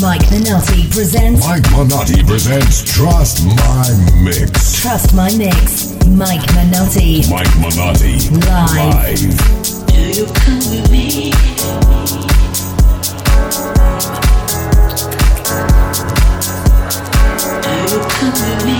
Mike Minotti presents Mike Minotti presents Trust My Mix. Trust My Mix. Mike Minotti. Mike Minotti. Live. Live. Do you come with me? Do you come with me?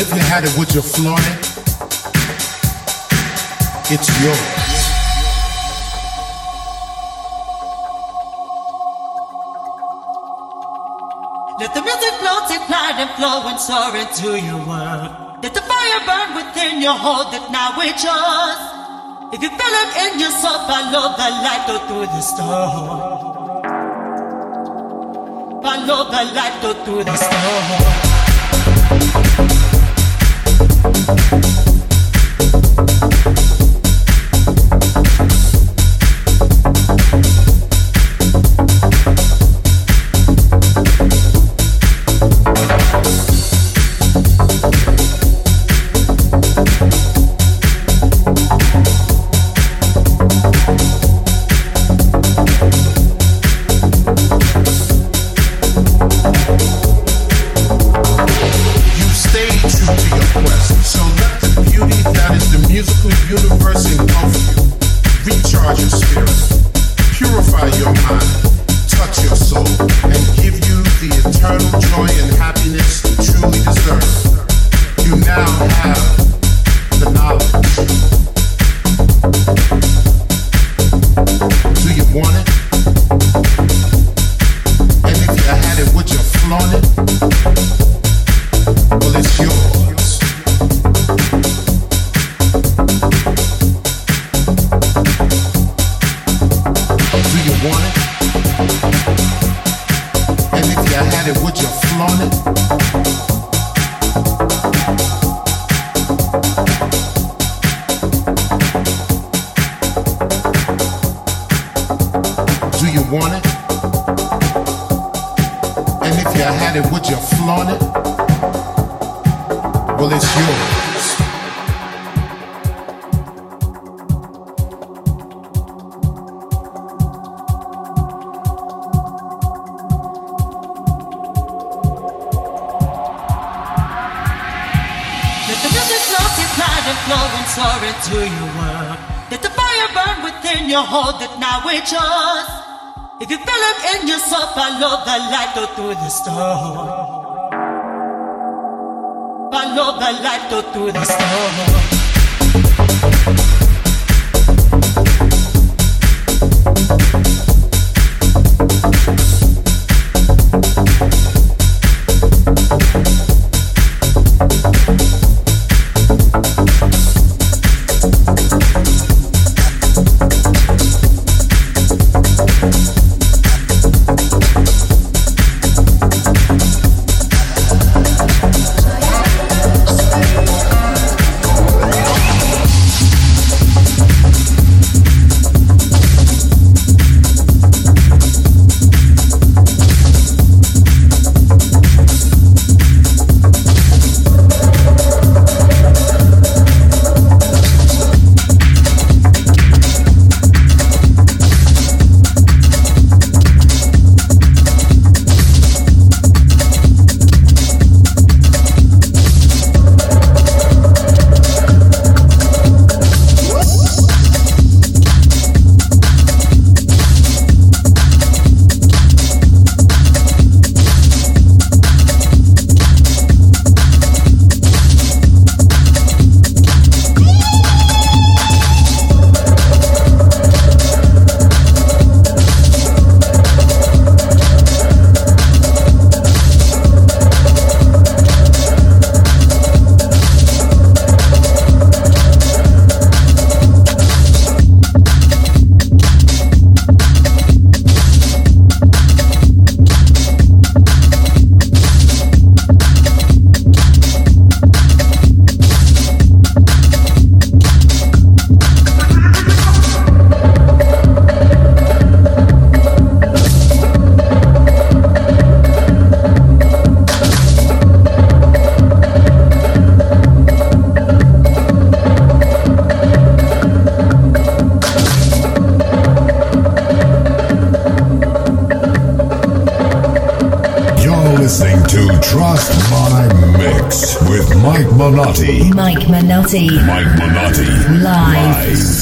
You had it, with your Florida, it's yours. Let the music multiply and flow and soar into your world. Let the fire burn within your hold that now it's yours. If you feel it in your soul, follow the light, go through the storm. Follow the light, go through the storm. I'm sorry, to your world. Let the fire burn within your heart that now it's yours. If you feel it in yourself, I love the light go through the storm. I love the light go through the storm. Mike. Mike Minotti. Live.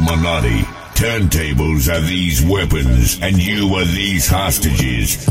Minotti. Turntables are these weapons, and you are these hostages.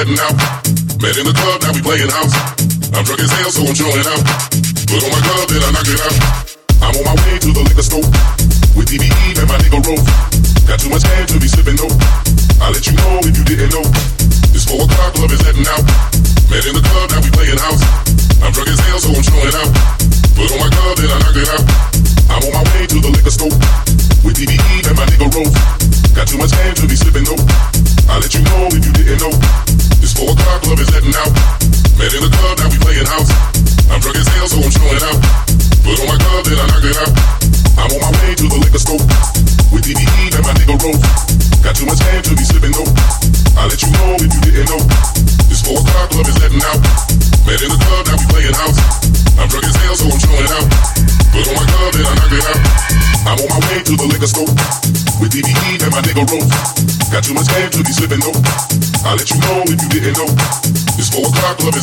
letting out. Met in the club, now we playing house. I'm drunk as hell, so I'm showing out. Put on my glove, then I knock it out.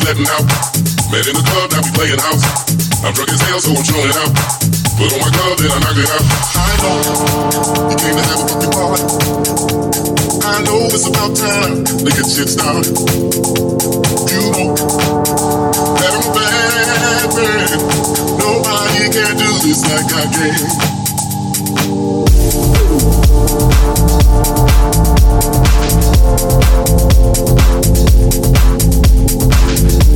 letting out. Met in the club, now we playing house. I'm drunk as hell, so I'm chilling out. Put on my glove, then I knock it out. I know you came to have a fucking party. I know it's about time to get shit started. You know that I'm bad, bad. Nobody can do this like I can. Thank you.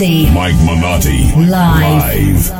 Mike Minotti. Mike Minotti. Live.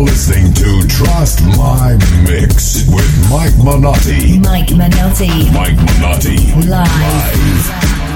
Listening to Trust My Mix with Mike Minotti. Mike Minotti. Mike Minotti. Live. Live.